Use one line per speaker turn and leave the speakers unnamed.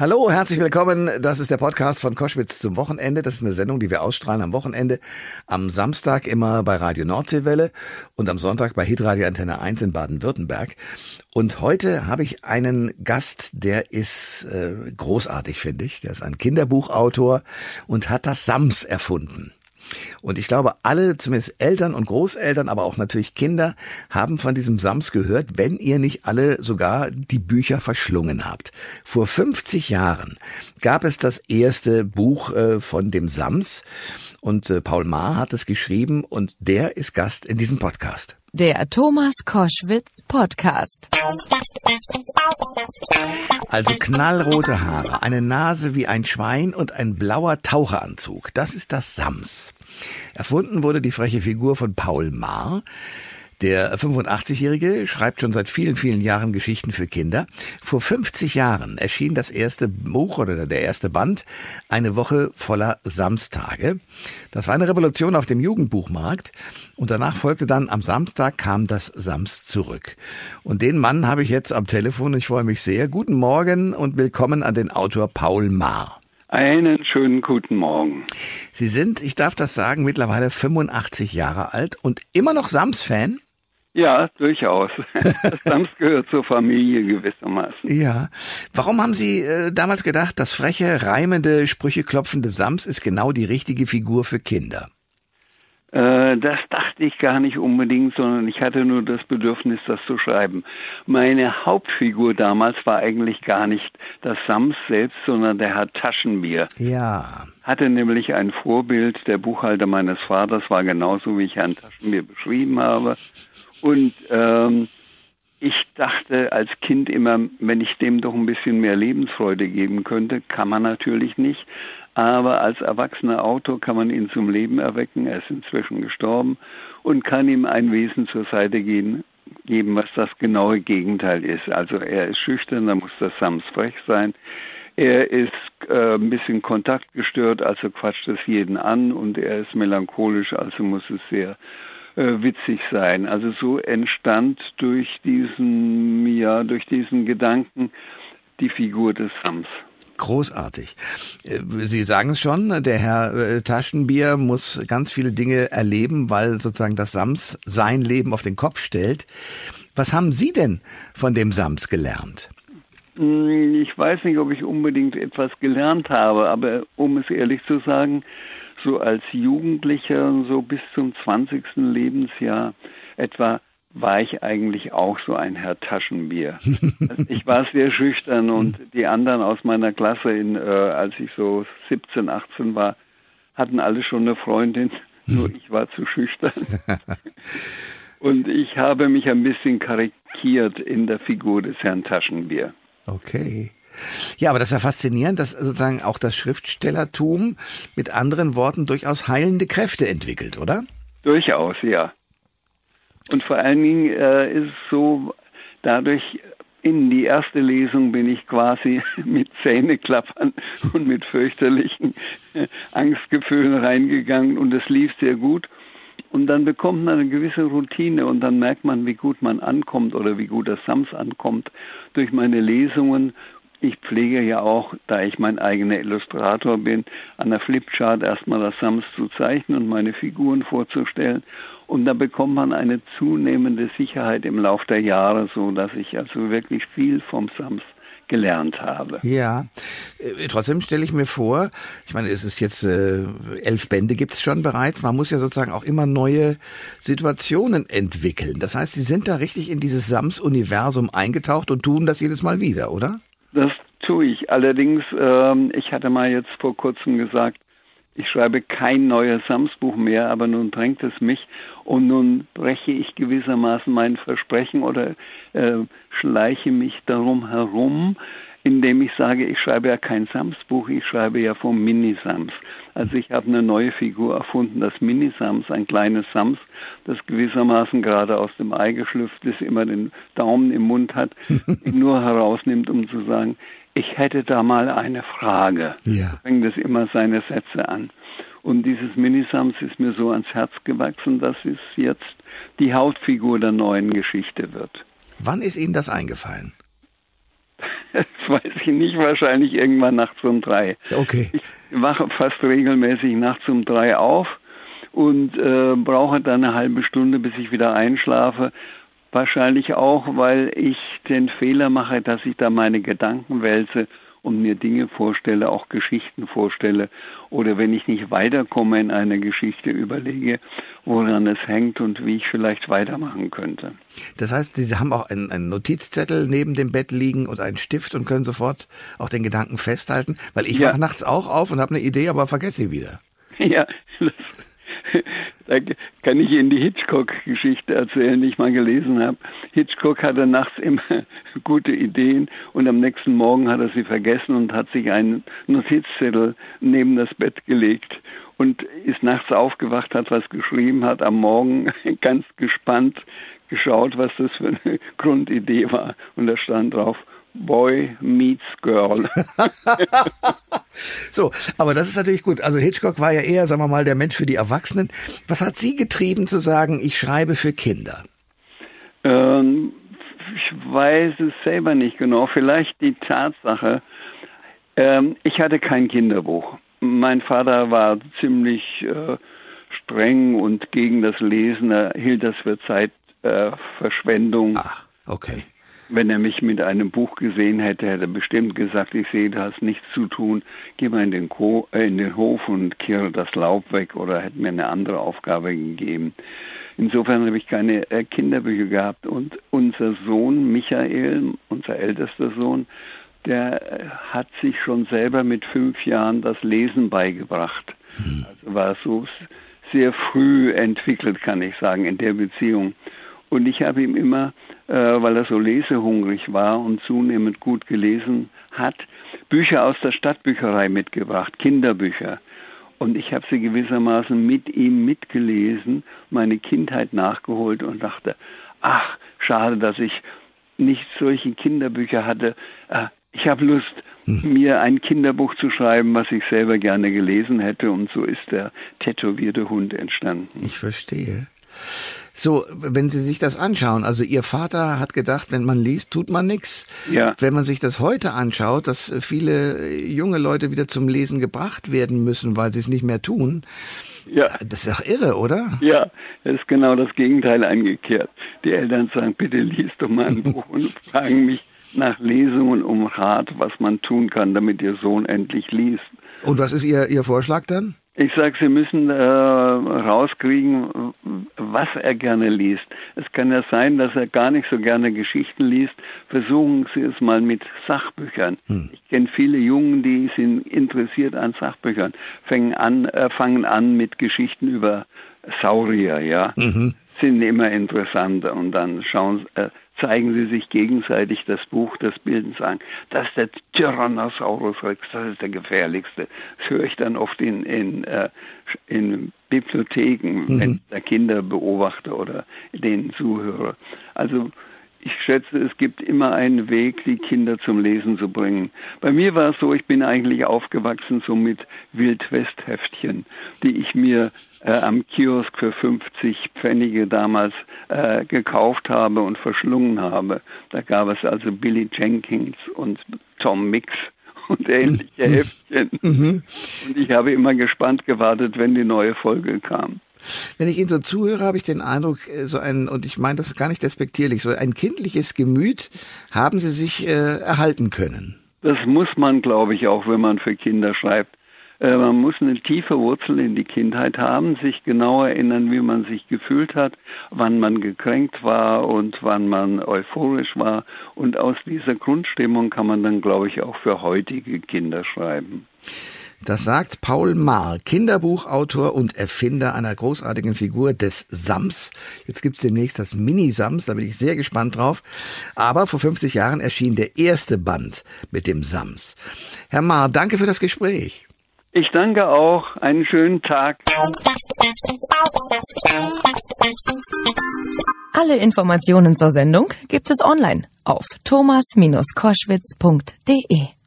Hallo, herzlich willkommen. Das ist der Podcast von Koschwitz zum Wochenende. Das ist eine Sendung, die wir ausstrahlen am Wochenende. Am Samstag immer bei Radio Nordseewelle und am Sonntag bei Hitradio Antenne 1 in Baden-Württemberg. Und heute habe ich einen Gast, der ist äh, großartig, finde ich. Der ist ein Kinderbuchautor und hat das Sams erfunden. Und ich glaube, alle, zumindest Eltern und Großeltern, aber auch natürlich Kinder, haben von diesem Sams gehört, wenn ihr nicht alle sogar die Bücher verschlungen habt. Vor 50 Jahren gab es das erste Buch äh, von dem Sams und äh, Paul Maar hat es geschrieben und der ist Gast in diesem Podcast.
Der Thomas Koschwitz Podcast.
Also knallrote Haare, eine Nase wie ein Schwein und ein blauer Taucheranzug. Das ist das Sams. Erfunden wurde die freche Figur von Paul Maar. Der 85-Jährige schreibt schon seit vielen, vielen Jahren Geschichten für Kinder. Vor 50 Jahren erschien das erste Buch oder der erste Band, eine Woche voller Samstage. Das war eine Revolution auf dem Jugendbuchmarkt. Und danach folgte dann am Samstag kam das Sams zurück. Und den Mann habe ich jetzt am Telefon. Ich freue mich sehr. Guten Morgen und willkommen an den Autor Paul Maar.
Einen schönen guten Morgen.
Sie sind, ich darf das sagen, mittlerweile 85 Jahre alt und immer noch Sams-Fan?
Ja, durchaus. Sams gehört zur Familie gewissermaßen.
Ja. Warum haben Sie äh, damals gedacht, das freche, reimende, Sprüche klopfende Sams ist genau die richtige Figur für Kinder?
Äh, das dachte ich gar nicht unbedingt, sondern ich hatte nur das Bedürfnis, das zu schreiben. Meine Hauptfigur damals war eigentlich gar nicht das Sams selbst, sondern der Herr Taschenbier.
Ja.
Hatte nämlich ein Vorbild, der Buchhalter meines Vaters war genauso, wie ich Herrn Taschenbier beschrieben habe. Und ähm, ich dachte als Kind immer, wenn ich dem doch ein bisschen mehr Lebensfreude geben könnte, kann man natürlich nicht. Aber als erwachsener Autor kann man ihn zum Leben erwecken. Er ist inzwischen gestorben und kann ihm ein Wesen zur Seite gehen, geben, was das genaue Gegenteil ist. Also er ist schüchtern, da muss das Sams frech sein. Er ist äh, ein bisschen kontaktgestört, also quatscht es jeden an und er ist melancholisch, also muss es sehr äh, witzig sein. Also so entstand durch diesen, ja, durch diesen Gedanken die Figur des Sams.
Großartig. Äh, Sie sagen es schon, der Herr äh, Taschenbier muss ganz viele Dinge erleben, weil sozusagen das Sams sein Leben auf den Kopf stellt. Was haben Sie denn von dem Sams gelernt?
Hm, ich weiß nicht, ob ich unbedingt etwas gelernt habe, aber um es ehrlich zu sagen, so als Jugendlicher, so bis zum 20. Lebensjahr etwa, war ich eigentlich auch so ein Herr Taschenbier. Ich war sehr schüchtern und die anderen aus meiner Klasse, in, äh, als ich so 17, 18 war, hatten alle schon eine Freundin, nur ich war zu schüchtern. Und ich habe mich ein bisschen karikiert in der Figur des Herrn Taschenbier.
Okay. Ja, aber das ist ja faszinierend, dass sozusagen auch das Schriftstellertum mit anderen Worten durchaus heilende Kräfte entwickelt, oder?
Durchaus, ja. Und vor allen Dingen äh, ist es so, dadurch in die erste Lesung bin ich quasi mit Zähneklappern und mit fürchterlichen äh, Angstgefühlen reingegangen und es lief sehr gut. Und dann bekommt man eine gewisse Routine und dann merkt man, wie gut man ankommt oder wie gut das Sams ankommt durch meine Lesungen ich pflege ja auch, da ich mein eigener Illustrator bin, an der Flipchart erstmal das Sams zu zeichnen und meine Figuren vorzustellen. Und da bekommt man eine zunehmende Sicherheit im Laufe der Jahre, so dass ich also wirklich viel vom Sams gelernt habe.
Ja, äh, trotzdem stelle ich mir vor, ich meine, es ist jetzt äh, elf Bände gibt es schon bereits. Man muss ja sozusagen auch immer neue Situationen entwickeln. Das heißt, Sie sind da richtig in dieses Sams-Universum eingetaucht und tun das jedes Mal wieder, oder?
Das tue ich. Allerdings, ähm, ich hatte mal jetzt vor kurzem gesagt, ich schreibe kein neues Sams-Buch mehr, aber nun drängt es mich und nun breche ich gewissermaßen mein Versprechen oder äh, schleiche mich darum herum, indem ich sage, ich schreibe ja kein Sams-Buch, ich schreibe ja vom Mini-Sams. Also ich habe eine neue Figur erfunden, das Mini-Sams, ein kleines Sams, das gewissermaßen gerade aus dem Ei geschlüpft ist, immer den Daumen im Mund hat, ihn nur herausnimmt, um zu sagen, ich hätte da mal eine Frage. Ja. Fängt es immer seine Sätze an. Und dieses Minisams ist mir so ans Herz gewachsen, dass es jetzt die Hauptfigur der neuen Geschichte wird.
Wann ist Ihnen das eingefallen?
Das weiß ich nicht, wahrscheinlich irgendwann nachts um drei.
Okay.
Ich wache fast regelmäßig nachts um drei auf und äh, brauche dann eine halbe Stunde, bis ich wieder einschlafe. Wahrscheinlich auch, weil ich den Fehler mache, dass ich da meine Gedanken wälze und mir Dinge vorstelle, auch Geschichten vorstelle. Oder wenn ich nicht weiterkomme in einer Geschichte, überlege, woran es hängt und wie ich vielleicht weitermachen könnte.
Das heißt, Sie haben auch einen, einen Notizzettel neben dem Bett liegen und einen Stift und können sofort auch den Gedanken festhalten, weil ich ja. wache nachts auch auf und habe eine Idee, aber vergesse sie wieder.
Ja, das da kann ich Ihnen die Hitchcock-Geschichte erzählen, die ich mal gelesen habe. Hitchcock hatte nachts immer gute Ideen und am nächsten Morgen hat er sie vergessen und hat sich einen Notizzettel neben das Bett gelegt und ist nachts aufgewacht, hat was geschrieben, hat am Morgen ganz gespannt geschaut, was das für eine Grundidee war. Und da stand drauf, Boy meets Girl.
so, aber das ist natürlich gut. Also Hitchcock war ja eher, sagen wir mal, der Mensch für die Erwachsenen. Was hat Sie getrieben zu sagen, ich schreibe für Kinder?
Ähm, ich weiß es selber nicht genau. Vielleicht die Tatsache, ähm, ich hatte kein Kinderbuch. Mein Vater war ziemlich äh, streng und gegen das Lesen. Er hielt das für Zeitverschwendung.
Äh, Ach, okay.
Wenn er mich mit einem Buch gesehen hätte, hätte er bestimmt gesagt, ich sehe, du hast nichts zu tun, geh mal in den, Ko äh, in den Hof und kehre das Laub weg oder hätte mir eine andere Aufgabe gegeben. Insofern habe ich keine äh, Kinderbücher gehabt. Und unser Sohn Michael, unser ältester Sohn, der äh, hat sich schon selber mit fünf Jahren das Lesen beigebracht. Hm. Also war so sehr früh entwickelt, kann ich sagen, in der Beziehung. Und ich habe ihm immer, äh, weil er so lesehungrig war und zunehmend gut gelesen hat, Bücher aus der Stadtbücherei mitgebracht, Kinderbücher. Und ich habe sie gewissermaßen mit ihm mitgelesen, meine Kindheit nachgeholt und dachte, ach, schade, dass ich nicht solche Kinderbücher hatte. Äh, ich habe Lust, hm. mir ein Kinderbuch zu schreiben, was ich selber gerne gelesen hätte. Und so ist der tätowierte Hund entstanden.
Ich verstehe. So, wenn Sie sich das anschauen, also Ihr Vater hat gedacht, wenn man liest, tut man nichts.
Ja.
Wenn man sich das heute anschaut, dass viele junge Leute wieder zum Lesen gebracht werden müssen, weil sie es nicht mehr tun. Ja. Das ist doch irre, oder?
Ja, das ist genau das Gegenteil eingekehrt. Die Eltern sagen, bitte liest doch mal ein Buch und fragen mich nach Lesungen um Rat, was man tun kann, damit Ihr Sohn endlich liest.
Und was ist Ihr, Ihr Vorschlag dann?
Ich sage, Sie müssen äh, rauskriegen, was er gerne liest. Es kann ja sein, dass er gar nicht so gerne Geschichten liest. Versuchen Sie es mal mit Sachbüchern. Hm. Ich kenne viele Jungen, die sind interessiert an Sachbüchern, fangen an, äh, fangen an mit Geschichten über Saurier, ja. Mhm. Sind immer interessanter und dann schauen, äh, zeigen sie sich gegenseitig das Buch, das Bild und sagen, das ist der Tyrannosaurus Rex, das ist der gefährlichste. Das höre ich dann oft in, in, äh, in Bibliotheken, mhm. wenn ich da Kinder beobachte oder denen zuhöre. Also ich schätze, es gibt immer einen Weg, die Kinder zum Lesen zu bringen. Bei mir war es so, ich bin eigentlich aufgewachsen so mit Wildwest-Heftchen, die ich mir äh, am Kiosk für 50 Pfennige damals äh, gekauft habe und verschlungen habe. Da gab es also Billy Jenkins und Tom Mix und ähnliche mhm. Heftchen. Mhm. Und ich habe immer gespannt gewartet, wenn die neue Folge kam.
Wenn ich Ihnen so zuhöre, habe ich den Eindruck, äh, so ein, und ich meine das gar nicht despektierlich, so ein kindliches Gemüt haben Sie sich äh, erhalten können.
Das muss man, glaube ich, auch, wenn man für Kinder schreibt. Äh, man muss eine tiefe Wurzel in die Kindheit haben, sich genau erinnern, wie man sich gefühlt hat, wann man gekränkt war und wann man euphorisch war. Und aus dieser Grundstimmung kann man dann, glaube ich, auch für heutige Kinder schreiben.
Das sagt Paul Maar, Kinderbuchautor und Erfinder einer großartigen Figur des Sams. Jetzt gibt's demnächst das Mini-Sams, da bin ich sehr gespannt drauf. Aber vor 50 Jahren erschien der erste Band mit dem Sams. Herr Maar, danke für das Gespräch.
Ich danke auch. Einen schönen Tag.
Alle Informationen zur Sendung gibt es online auf thomas-koschwitz.de.